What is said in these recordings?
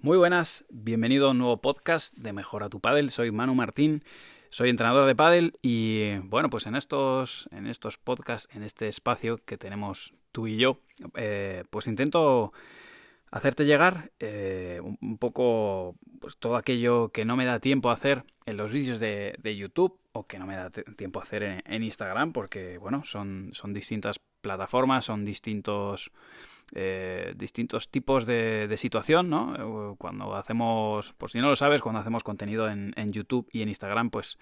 Muy buenas, bienvenido a un nuevo podcast de Mejora tu Padel. Soy Manu Martín, soy entrenador de pádel y bueno, pues en estos, en estos podcasts, en este espacio que tenemos tú y yo, eh, pues intento hacerte llegar eh, un poco pues, todo aquello que no me da tiempo a hacer en los vídeos de, YouTube o que no me da tiempo a hacer en, en, Instagram porque bueno son, son distintas plataformas son distintos eh, distintos tipos de, situación, ¿no? Cuando hacemos, por si no lo sabes, cuando hacemos contenido en, YouTube y en Instagram, pues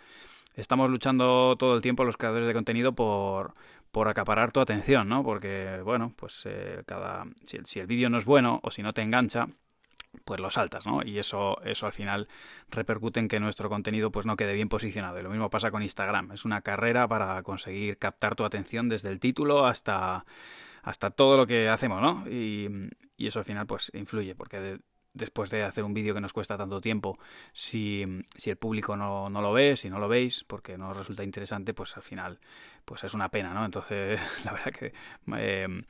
estamos luchando todo el tiempo los creadores de contenido por, por acaparar tu atención, ¿no? Porque, bueno, pues eh, cada, si, si el vídeo no es bueno o si no te engancha, pues lo saltas, ¿no? Y eso, eso al final repercute en que nuestro contenido pues no quede bien posicionado. Y lo mismo pasa con Instagram. Es una carrera para conseguir captar tu atención desde el título hasta hasta todo lo que hacemos, ¿no? Y, eso al final pues influye, porque después de hacer un vídeo que nos cuesta tanto tiempo, si, el público no, lo ve, si no lo veis, porque no resulta interesante, pues al final pues es una pena, ¿no? Entonces, la verdad que... Eh,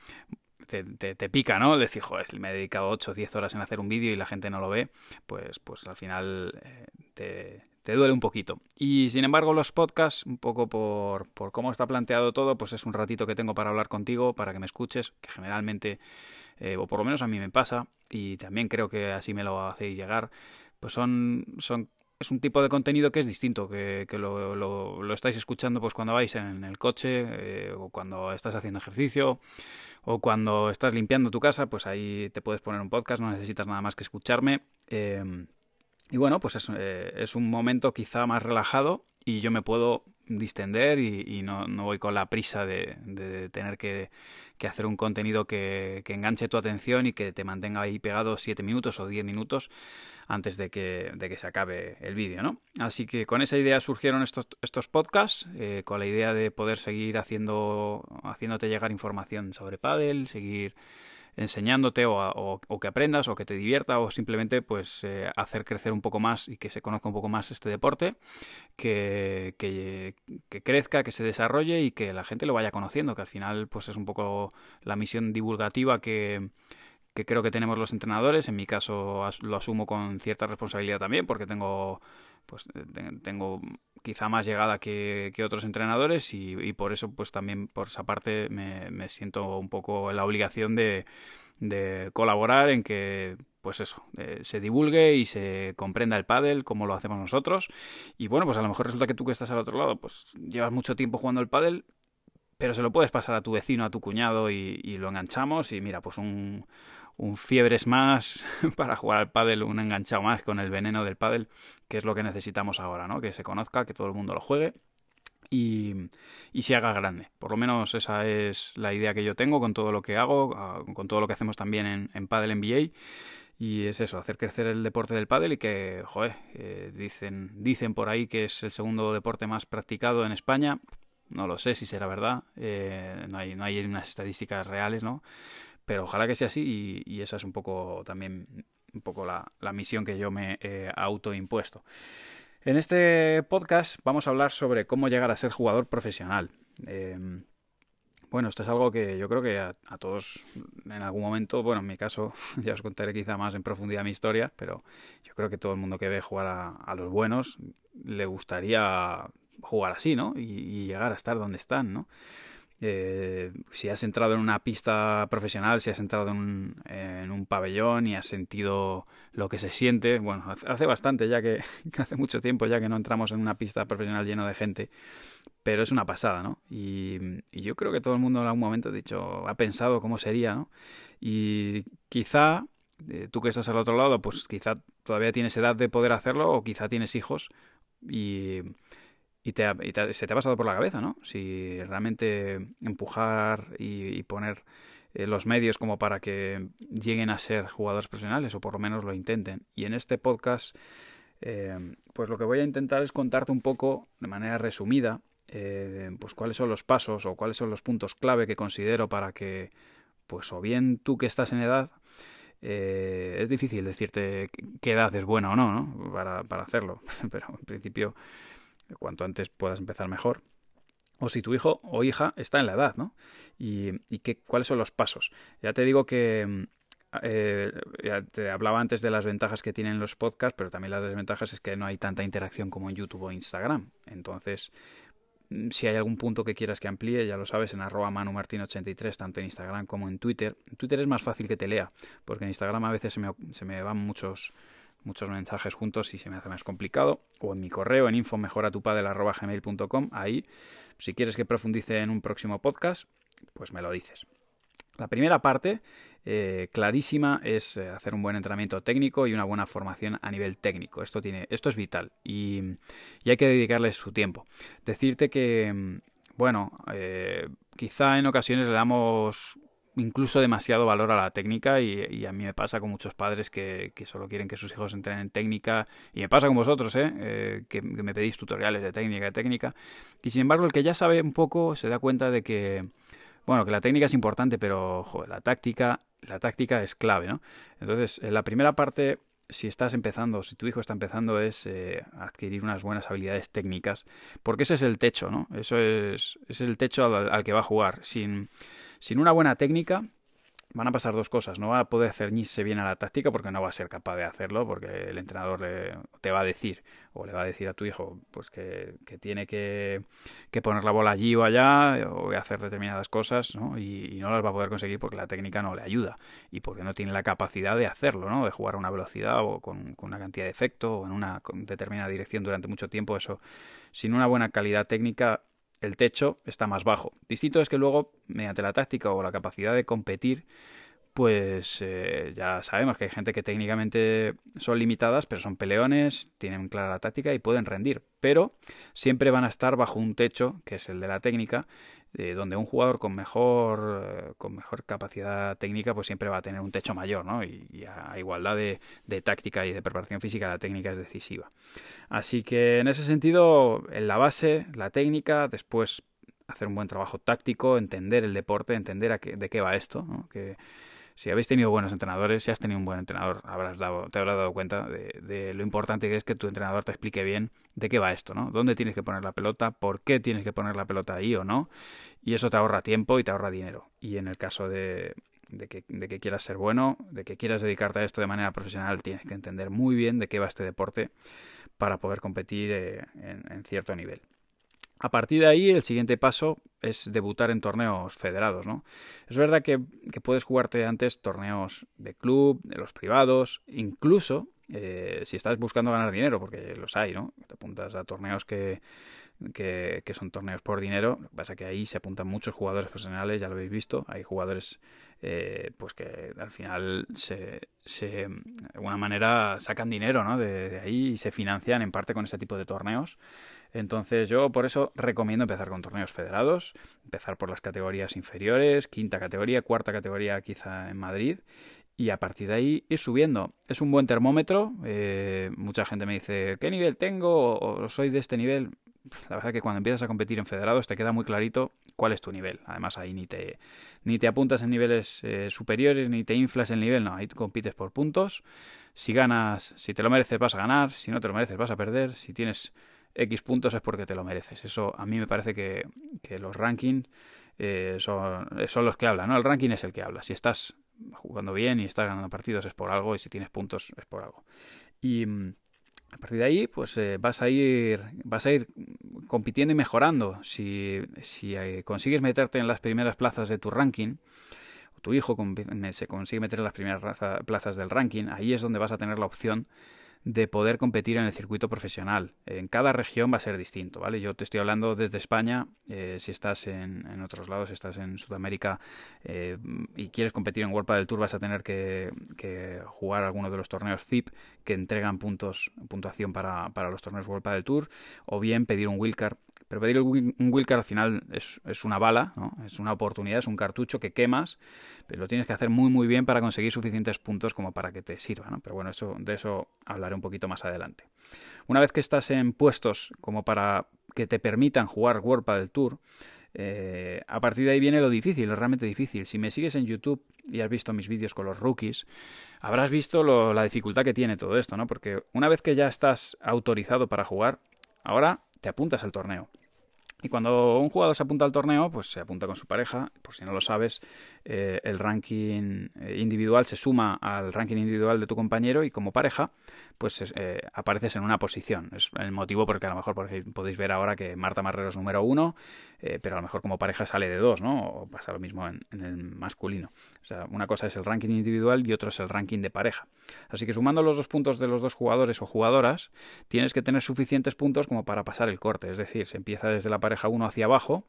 te, pica, ¿no? Decir, joder, me he dedicado 8 o 10 horas en hacer un vídeo y la gente no lo ve, pues, pues al final eh, te, te duele un poquito. Y sin embargo, los podcasts, un poco por, por cómo está planteado todo, pues es un ratito que tengo para hablar contigo, para que me escuches, que generalmente, eh, o por lo menos a mí me pasa, y también creo que así me lo hacéis llegar, pues son, son es un tipo de contenido que es distinto, que, que lo, lo, estáis escuchando pues cuando vais en el coche eh, o cuando estás haciendo ejercicio o cuando estás limpiando tu casa, pues ahí te puedes poner un podcast, no necesitas nada más que escucharme. Eh, y bueno, pues es, eh, es, un momento quizá más relajado y yo me puedo distender y, no, no, voy con la prisa de, tener que, hacer un contenido que, que, enganche tu atención y que te mantenga ahí pegado 7 minutos o 10 minutos antes de que, de que se acabe el vídeo, ¿no? Así que con esa idea surgieron estos, estos podcasts, eh, con la idea de poder seguir haciendo, haciéndote llegar información sobre Paddle, seguir enseñándote o, que aprendas o que te divierta o simplemente pues eh, hacer crecer un poco más y que se conozca un poco más este deporte, que, que, crezca, que se desarrolle y que la gente lo vaya conociendo, que al final pues es un poco la misión divulgativa que, que creo que tenemos los entrenadores. En mi caso lo asumo con cierta responsabilidad también porque tengo pues tengo quizá más llegada que, otros entrenadores y, por eso pues también por esa parte me, siento un poco en la obligación de, colaborar en que pues eso, eh, se divulgue y se comprenda el pádel como lo hacemos nosotros. Y bueno pues a lo mejor resulta que tú que estás al otro lado pues llevas mucho tiempo jugando el pádel pero se lo puedes pasar a tu vecino, a tu cuñado y, y lo enganchamos y mira pues un un fiebres más para jugar al pádel, un enganchado más con el veneno del pádel, que es lo que necesitamos ahora, ¿no? Que se conozca, que todo el mundo lo juegue y, y se haga grande. Por lo menos esa es la idea que yo tengo con todo lo que hago, ah, con todo lo que hacemos también en, en Padel NBA. Y es eso, hacer crecer el deporte del pádel y que, joder, eh, dicen, dicen por ahí que es el segundo deporte más practicado en España. No lo sé si será verdad, eh, no, hay, no hay unas estadísticas reales, ¿no? Pero ojalá que sea así y, esa es un poco también un poco la, misión que yo me he autoimpuesto. En este podcast vamos a hablar sobre cómo llegar a ser jugador profesional. Em, bueno, esto es algo que yo creo que a, todos en algún momento, bueno, en mi caso ya os contaré quizá más en profundidad mi historia, pero yo creo que todo el mundo que ve jugar a, los buenos le gustaría jugar así, ¿no? Y, y, llegar a estar donde están, ¿no? Eh, si has entrado en una pista profesional, si has entrado en un, pabellón y has sentido lo que se siente, bueno, hace bastante ya que, hace mucho tiempo ya que no entramos en una pista profesional lleno de gente, pero es una pasada, ¿no? Y, yo creo que todo el mundo en algún momento ha dicho, ha pensado cómo sería, ¿no? Y quizá, eh, tú que estás al otro lado, pues quizá todavía tienes edad de poder hacerlo o quizá tienes hijos y y, te, se te ha pasado por la cabeza, ¿no? Si realmente empujar y, poner eh, los medios como para que lleguen a ser jugadores profesionales o por lo menos lo intenten. Y en este podcast, eh, pues lo que voy a intentar es contarte un poco de manera resumida, eh, pues cuáles son los pasos o cuáles son los puntos clave que considero para que, pues o bien tú que estás en edad, es difícil decirte qué edad es buena o no, ¿no? Para, para hacerlo, pero en principio cuanto antes puedas empezar mejor. O si tu hijo o hija está en la edad, ¿no? Y, qué, cuáles son los pasos. Ya te digo que, eh, te hablaba antes de las ventajas que tienen los podcasts, pero también las desventajas es que no hay tanta interacción como en YouTube o Instagram. Entonces, mm, si hay algún punto que quieras que amplíe, ya lo sabes, en arroba manumartin83, tanto en Instagram como en Twitter. En Twitter es más fácil que te lea, porque en Instagram a veces se me, se me van muchos muchos mensajes juntos y se me hace más complicado. O en mi correo en info.mejoratupad.gmail.com. Ahí, si quieres que profundice en un próximo podcast, pues me lo dices. La primera parte, eh, clarísima, es eh, hacer un buen entrenamiento técnico y una buena formación a nivel técnico. Esto, tiene, esto es vital y, hay que dedicarle su tiempo. Decirte que, mm, bueno, eh, quizá en ocasiones le damos incluso demasiado valor a la técnica y, a mí me pasa con muchos padres que, solo quieren que sus hijos entrenen en técnica y me pasa con vosotros, ¿eh? que, que, me pedís tutoriales de técnica, de técnica y sin embargo el que ya sabe un poco se da cuenta de que bueno, que la técnica es importante, pero la táctica, la táctica es clave, ¿no? Entonces, en la primera parte, si estás empezando, si tu hijo está empezando, es eh, adquirir unas buenas habilidades técnicas, porque ese es el techo, ¿no? Eso es, es el techo al, al, que va a jugar. Sin, sin una buena técnica, van a pasar dos cosas. No va a poder ceñirse bien a la táctica porque no va a ser capaz de hacerlo, porque el entrenador te va a decir o le va a decir a tu hijo pues que, tiene que, poner la bola allí o allá o hacer determinadas cosas ¿no? Y, no las va a poder conseguir porque la técnica no le ayuda y porque no tiene la capacidad de hacerlo, ¿no? de jugar a una velocidad o con, con una cantidad de efecto o en una determinada dirección durante mucho tiempo. Eso, sin una buena calidad técnica, el techo está más bajo. Distinto es que luego, mediante la táctica o la capacidad de competir, pues eh, ya sabemos que hay gente que técnicamente son limitadas, pero son peleones, tienen clara la táctica y pueden rendir. Pero siempre van a estar bajo un techo, que es el de la técnica, eh, donde un jugador con mejor, eh, con mejor capacidad técnica pues siempre va a tener un techo mayor, ¿no? Y, a igualdad de, de, táctica y de preparación física, la técnica es decisiva. Así que en ese sentido, en la base, la técnica, después hacer un buen trabajo táctico, entender el deporte, entender a qué, de qué va esto, ¿no? que si habéis tenido buenos entrenadores, si has tenido un buen entrenador, habrás dado, te habrás dado cuenta de, lo importante que es que tu entrenador te explique bien de qué va esto, ¿no? ¿Dónde tienes que poner la pelota? ¿Por qué tienes que poner la pelota ahí o no? Y eso te ahorra tiempo y te ahorra dinero. Y en el caso de, que, quieras ser bueno, de que quieras dedicarte a esto de manera profesional, tienes que entender muy bien de qué va este deporte para poder competir eh, en cierto nivel. A partir de ahí, el siguiente paso es debutar en torneos federados, ¿no? Es verdad que, puedes jugarte antes torneos de club, de los privados, incluso eh, si estás buscando ganar dinero, porque los hay, ¿no? Te apuntas a torneos que, que, son torneos por dinero. Lo que pasa es que ahí se apuntan muchos jugadores profesionales, ya lo habéis visto. Hay jugadores eh, pues que al final se, se, de alguna manera sacan dinero ¿no? de, ahí y se financian en parte con ese tipo de torneos. Entonces yo por eso recomiendo empezar con torneos federados, empezar por las categorías inferiores, quinta categoría, cuarta categoría quizá en Madrid y a partir de ahí ir subiendo. Es un buen termómetro. Eh, mucha gente me dice, ¿qué nivel tengo? o soy de este nivel la verdad que cuando empiezas a competir en federados te queda muy clarito cuál es tu nivel. Además ahí ni te, ni te apuntas en niveles eh, superiores, ni te inflas el nivel, no, ahí compites por puntos. Si ganas, si te lo mereces vas a ganar, si no te lo mereces vas a perder, si tienes X puntos es porque te lo mereces. Eso a mí me parece que, que los rankings eh, son, son los que hablan, ¿no? El ranking es el que habla. Si estás jugando bien y estás ganando partidos es por algo y si tienes puntos es por algo. Y mm, a partir de ahí, pues eh, vas a ir, vas a ir compitiendo y mejorando. Si, si eh, consigues meterte en las primeras plazas de tu ranking, o tu hijo se consigue meter en las primeras plazas del ranking, ahí es donde vas a tener la opción de poder competir en el circuito profesional. En cada región va a ser distinto, ¿vale? Yo te estoy hablando desde España, eh, si estás en, en, otros lados, si estás en Sudamérica eh, y quieres competir en World del Tour, vas a tener que, jugar alguno de los torneos FIP que entregan puntos, puntuación para, para los torneos World del Tour, o bien pedir un wildcard pero pedir un Wilcar al final es, es, una bala, ¿no? es una oportunidad, es un cartucho que quemas, pero lo tienes que hacer muy muy bien para conseguir suficientes puntos como para que te sirva. ¿no? Pero bueno, eso, de eso hablaré un poquito más adelante. Una vez que estás en puestos como para que te permitan jugar World del Tour, eh, a partir de ahí viene lo difícil, lo realmente difícil. Si me sigues en YouTube y has visto mis vídeos con los rookies, habrás visto la dificultad que tiene todo esto, ¿no? Porque una vez que ya estás autorizado para jugar, ahora te apuntas al torneo. Y cuando un jugador se apunta al torneo, pues se apunta con su pareja. Por si no lo sabes, eh, el ranking eh, individual se suma al ranking individual de tu compañero y como pareja, pues eh, apareces en una posición. Es el motivo porque a lo mejor podéis ver ahora que Marta Marrero es número uno, pero a lo mejor como pareja sale de dos, ¿no? O pasa lo mismo en, el masculino. O sea, una cosa es el ranking individual y otro es el ranking de pareja. Así que sumando los dos puntos de los dos jugadores o jugadoras, tienes que tener suficientes puntos como para pasar el corte. Es decir, se empieza desde la 1 hacia abajo.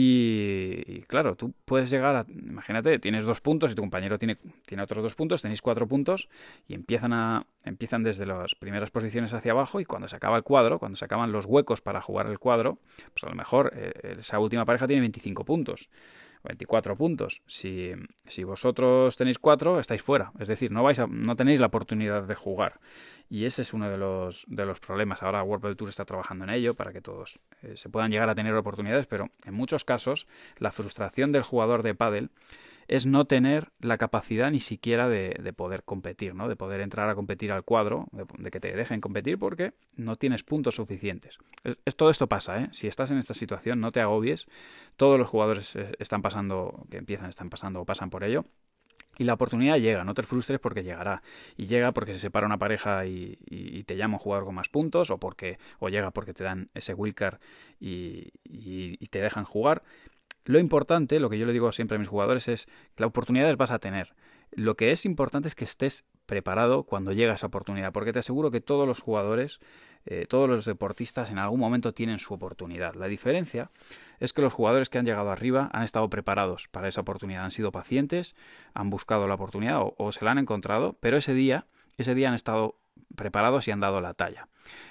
Y, claro, tú puedes llegar a, imagínate, tienes dos puntos y tu compañero tiene, tiene otros dos puntos, tenéis cuatro puntos y empiezan, a, empiezan desde las primeras posiciones hacia abajo y cuando se acaba el cuadro, cuando se acaban los huecos para jugar el cuadro, pues a lo mejor eh, esa última pareja tiene 25 puntos. 24 puntos. Si, si vosotros tenéis 4, estáis fuera. Es decir, no, vais a, no tenéis la oportunidad de jugar. Y ese es uno de los, de los problemas. Ahora World Tour está trabajando en ello para que todos eh, se puedan llegar a tener oportunidades, pero en muchos casos la frustración del jugador de pádel es no tener la capacidad ni siquiera de, poder competir, ¿no? de poder entrar a competir al cuadro, de, que te dejen competir porque no tienes puntos suficientes. Es, todo esto pasa, ¿eh? si estás en esta situación no te agobies, todos los jugadores eh, están pasando, que empiezan, están pasando o pasan por ello. Y la oportunidad llega, no te frustres porque llegará. Y llega porque se separa una pareja y, te llama un jugador con más puntos, o porque, o llega porque te dan ese wildcard y, y te dejan jugar. Lo importante, lo que yo le digo siempre a mis jugadores es que las oportunidades vas a tener. Lo que es importante es que estés preparado cuando llega esa oportunidad, porque te aseguro que todos los jugadores, eh, todos los deportistas en algún momento tienen su oportunidad. La diferencia es que los jugadores que han llegado arriba han estado preparados para esa oportunidad, han sido pacientes, han buscado la oportunidad o, o se la han encontrado, pero ese día, ese día han estado preparados y han dado la talla.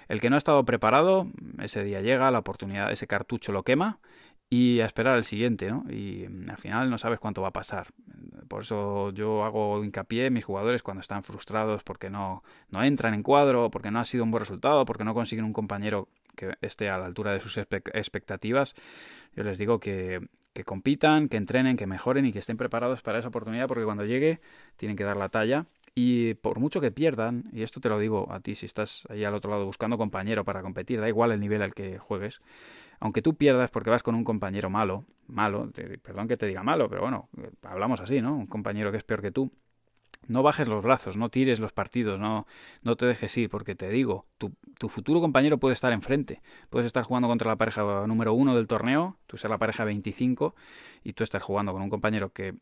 El que no ha estado preparado, ese día llega, la oportunidad, ese cartucho lo quema y a esperar al siguiente, ¿no? Y mm, al final no sabes cuánto va a pasar. Por eso yo hago hincapié en mis jugadores cuando están frustrados porque no, no entran en cuadro, porque no ha sido un buen resultado, porque no consiguen un compañero que esté a la altura de sus expectativas. Yo les digo que, que compitan, que entrenen, que mejoren y que estén preparados para esa oportunidad porque cuando llegue tienen que dar la talla y por mucho que pierdan, y esto te lo digo a ti si estás ahí al otro lado buscando compañero para competir, da igual el nivel al que juegues, aunque tú pierdas porque vas con un compañero malo, malo, perdón que te diga malo, pero bueno, hablamos así, ¿no? Un compañero que es peor que tú. No bajes los brazos, no tires los partidos, no, no te dejes ir, porque te digo, tu, tu futuro compañero puede estar enfrente. Puedes estar jugando contra la pareja número uno del torneo, tú ser la pareja 25, y tú estás jugando con un compañero que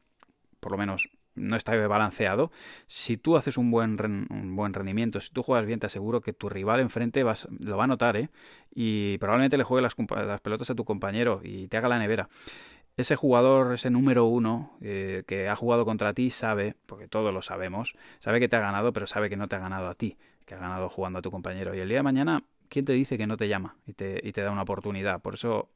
por lo menos no está balanceado, si tú haces un buen, un buen rendimiento, si tú juegas bien, te aseguro que tu rival enfrente vas, lo va a notar, ¿eh? Y probablemente le juegue las, las pelotas a tu compañero y te haga la nevera. Ese jugador, ese número uno eh, que ha jugado contra ti, sabe, porque todos lo sabemos, sabe que te ha ganado, pero sabe que no te ha ganado a ti, que ha ganado jugando a tu compañero. Y el día de mañana, ¿quién te dice que no te llama y te, y te da una oportunidad? Por eso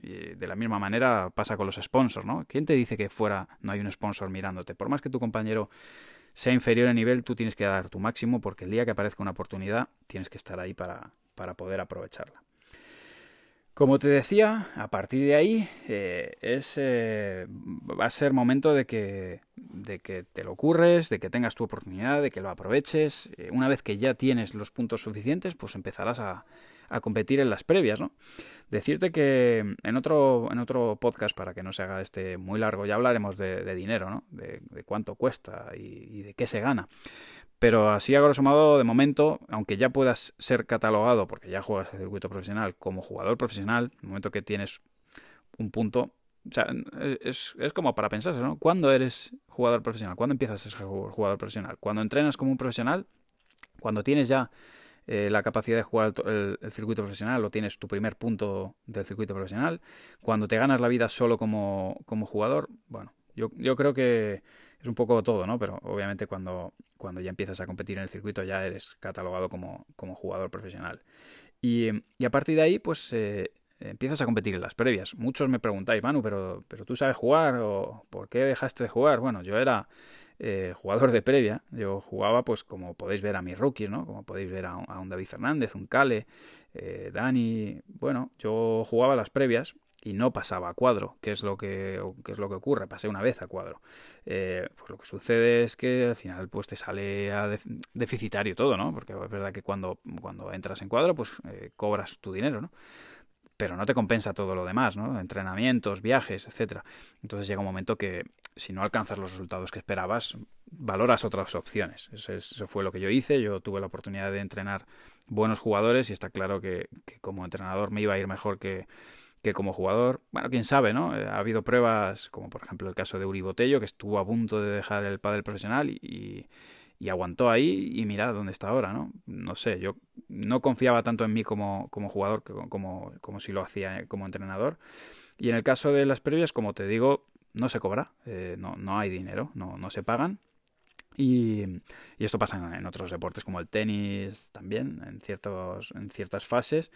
de la misma manera pasa con los sponsors, ¿no? ¿Quién te dice que fuera no hay un sponsor mirándote? Por más que tu compañero sea inferior en nivel, tú tienes que dar tu máximo porque el día que aparezca una oportunidad tienes que estar ahí para, para poder aprovecharla. Como te decía, a partir de ahí eh, es, eh, va a ser momento de que, de que te lo ocurres, de que tengas tu oportunidad, de que lo aproveches. Eh, una vez que ya tienes los puntos suficientes, pues empezarás a, a competir en las previas, ¿no? Decirte que en otro, en otro podcast, para que no se haga este muy largo, ya hablaremos de, dinero, ¿no? De, cuánto cuesta y, de qué se gana. Pero así a grosso modo, de momento, aunque ya puedas ser catalogado, porque ya juegas el circuito profesional, como jugador profesional, en el momento que tienes un punto, o sea, es, es como para pensarse, ¿no? ¿Cuándo eres jugador profesional? ¿Cuándo empiezas a ser jugador profesional? ¿Cuando entrenas como un profesional? ¿Cuando tienes ya eh, la capacidad de jugar el, circuito profesional o tienes tu primer punto del circuito profesional. Cuando te ganas la vida solo como, como jugador, bueno, yo, yo creo que es un poco todo, ¿no? Pero obviamente cuando, cuando ya empiezas a competir en el circuito ya eres catalogado como, como jugador profesional. Y, y, a partir de ahí, pues eh, empiezas a competir en las previas. Muchos me preguntáis, Manu, pero, pero tú sabes jugar o por qué dejaste de jugar. Bueno, yo era eh, jugador de previa. Yo jugaba, pues como podéis ver a mis rookies, ¿no? Como podéis ver a un, David Fernández, un Cale, eh, Dani. Bueno, yo jugaba las previas y no pasaba a cuadro, que es lo que, es lo que ocurre. Pasé una vez a cuadro. Eh, pues lo que sucede es que al final pues te sale a deficitario todo, ¿no? Porque es verdad que cuando, cuando entras en cuadro, pues cobras tu dinero, ¿no? pero no te compensa todo lo demás, ¿no? Entrenamientos, viajes, etcétera. Entonces llega un momento que si no alcanzas los resultados que esperabas, valoras otras opciones. Eso, fue lo que yo hice. Yo tuve la oportunidad de entrenar buenos jugadores y está claro que, como entrenador me iba a ir mejor que, que como jugador, bueno, quién sabe, ¿no? Eh, ha habido pruebas, como por ejemplo el caso de Uri Botello, que estuvo a punto de dejar el pádel profesional y, y aguantó ahí y mira dónde está ahora, ¿no? No sé, yo no confiaba tanto en mí como, como jugador como, como si lo hacía como entrenador. Y en el caso de las previas, como te digo, no se cobra, eh, no, no hay dinero, no, no se pagan. Y, y, esto pasa en, otros deportes como el tenis también, en, ciertos, en ciertas fases.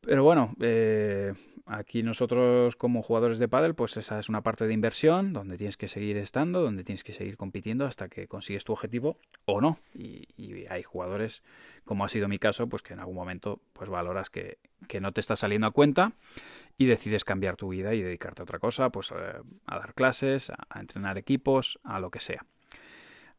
Pero bueno, eh, aquí nosotros como jugadores de pádel, pues esa es una parte de inversión donde tienes que seguir estando, donde tienes que seguir compitiendo hasta que consigues tu objetivo o no. Y, hay jugadores, como ha sido mi caso, pues que en algún momento pues valoras que, que no te está saliendo a cuenta y decides cambiar tu vida y dedicarte a otra cosa, pues eh, a, dar clases, a entrenar equipos, a lo que sea.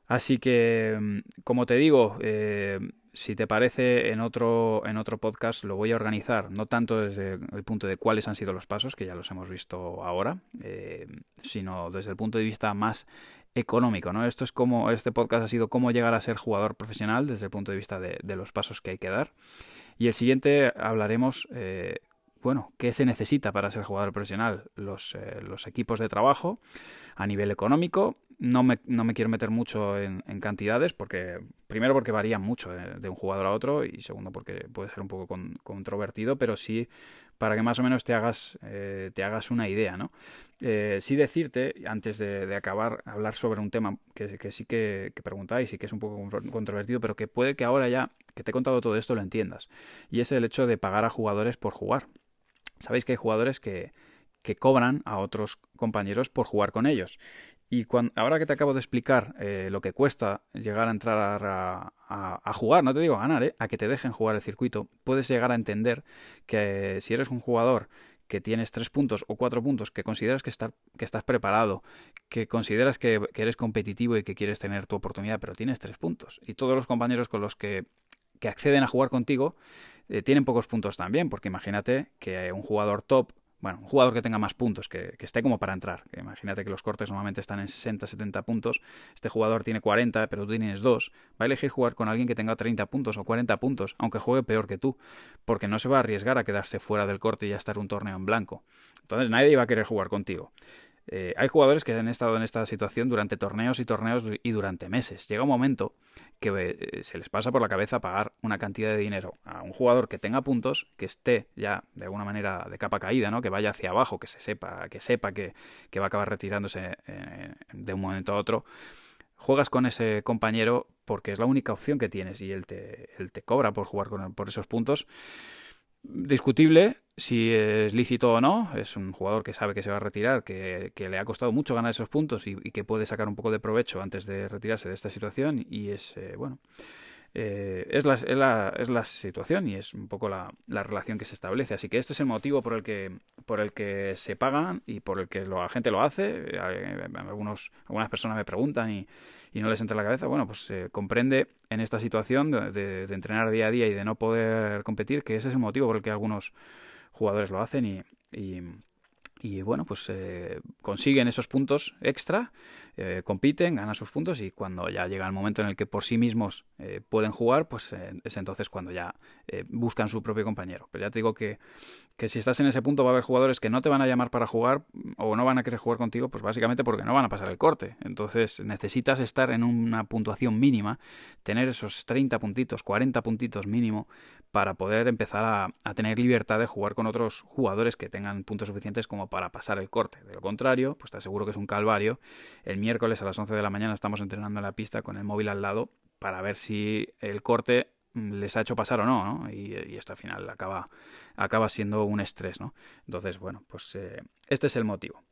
Así que, mm, como te digo, eh, si te parece, en otro, en otro podcast lo voy a organizar, no tanto desde el punto de cuáles han sido los pasos, que ya los hemos visto ahora, eh, sino desde el punto de vista más económico, ¿no? Esto es como, este podcast ha sido cómo llegar a ser jugador profesional desde el punto de vista de, los pasos que hay que dar. Y el siguiente hablaremos, eh, bueno, qué se necesita para ser jugador profesional, los, los equipos de trabajo a nivel económico, no me, no me quiero meter mucho en, cantidades, porque primero porque varían mucho de, un jugador a otro y segundo porque puede ser un poco controvertido, pero sí para que más o menos te hagas, eh, te hagas una idea, ¿no? Eh, sí decirte, antes de, acabar, hablar sobre un tema que, que sí que, que, preguntáis y que es un poco controvertido, pero que puede que ahora ya que te he contado todo esto lo entiendas, y es el hecho de pagar a jugadores por jugar. Sabéis que hay jugadores que, que cobran a otros compañeros por jugar con ellos. Y cuando, ahora que te acabo de explicar eh, lo que cuesta llegar a entrar a, jugar, no te digo a ganar, eh, a que te dejen jugar el circuito, puedes llegar a entender que si eres un jugador que tienes tres puntos o cuatro puntos, que consideras que, que estás preparado, que consideras que, eres competitivo y que quieres tener tu oportunidad, pero tienes tres puntos. Y todos los compañeros con los que, que acceden a jugar contigo eh, tienen pocos puntos también, porque imagínate que un jugador top bueno, un jugador que tenga más puntos, que, esté como para entrar. imagínate que los cortes normalmente están en 60, 70 puntos. Este jugador tiene 40, pero tú tienes 2. Va a elegir jugar con alguien que tenga 30 puntos o 40 puntos, aunque juegue peor que tú, porque no se va a arriesgar a quedarse fuera del corte y a estar un torneo en blanco. Entonces nadie va a querer jugar contigo. Eh, hay jugadores que han estado en esta situación durante torneos y torneos y durante meses. Llega un momento que eh, se les pasa por la cabeza pagar una cantidad de dinero a un jugador que tenga puntos, que esté ya de alguna manera de capa caída, ¿no? que vaya hacia abajo, que se sepa, que sepa que, va a acabar retirándose eh, de un momento a otro. Juegas con ese compañero porque es la única opción que tienes y él te, cobra por jugar con, por esos puntos discutible si es lícito o no. Es un jugador que sabe que se va a retirar, que, le ha costado mucho ganar esos puntos y, que puede sacar un poco de provecho antes de retirarse de esta situación. Y es, eh, bueno, eh, es, la, es, la, es, la, situación y es un poco la, la, relación que se establece. Así que este es el motivo por el que, por el que se pagan y por el que la gente lo hace. Eh, algunos, algunas personas me preguntan y, y no les entra en la cabeza. Bueno, pues se comprende en esta situación de, de, entrenar día a día y de no poder competir que ese es el motivo por el que algunos jugadores lo hacen y, y y bueno, pues eh, consiguen esos puntos extra, eh, compiten, ganan sus puntos y cuando ya llega el momento en el que por sí mismos eh, pueden jugar, pues es entonces cuando ya buscan su propio compañero. Pero ya te digo que, que, si estás en ese punto va a haber jugadores que no te van a llamar para jugar o no van a querer jugar contigo, pues básicamente porque no van a pasar el corte. Entonces necesitas estar en una puntuación mínima, tener esos 30 puntitos, 40 puntitos mínimo para poder empezar a tener libertad de jugar con otros jugadores que tengan puntos suficientes como para pasar el corte. De lo contrario, pues te aseguro que es un calvario. El miércoles a las 11 de la mañana estamos entrenando en la pista con el móvil al lado para ver si el corte mm, les ha hecho pasar o no, ¿no? Y, esto al final acaba, acaba siendo un estrés, ¿no? Entonces, bueno, pues eh, este es el motivo.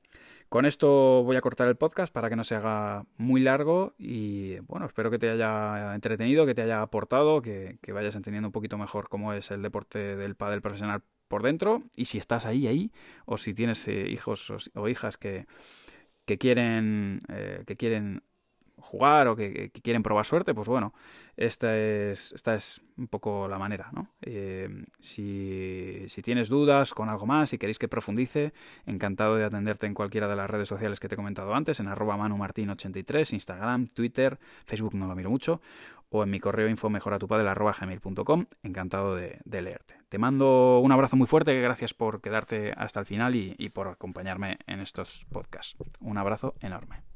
Con esto voy a cortar el podcast para que no se haga muy largo y bueno, espero que te haya entretenido, que te haya aportado, que, que vayas entendiendo un poquito mejor cómo es el deporte del pádel profesional por dentro y si estás ahí, ahí, o si tienes eh, hijos o, hijas que, que quieren, eh, que quieren jugar o que, quieren probar suerte, pues bueno, esta es, esta es un poco la manera, ¿no? Eh, si, si, tienes dudas con algo más, si queréis que profundice, encantado de atenderte en cualquiera de las redes sociales que te he comentado antes, en arroba manumartin83, Instagram, Twitter, Facebook no lo miro mucho, o en mi correo info gmail.com encantado de, leerte. Te mando un abrazo muy fuerte, gracias por quedarte hasta el final y por acompañarme en estos podcasts. Un abrazo enorme.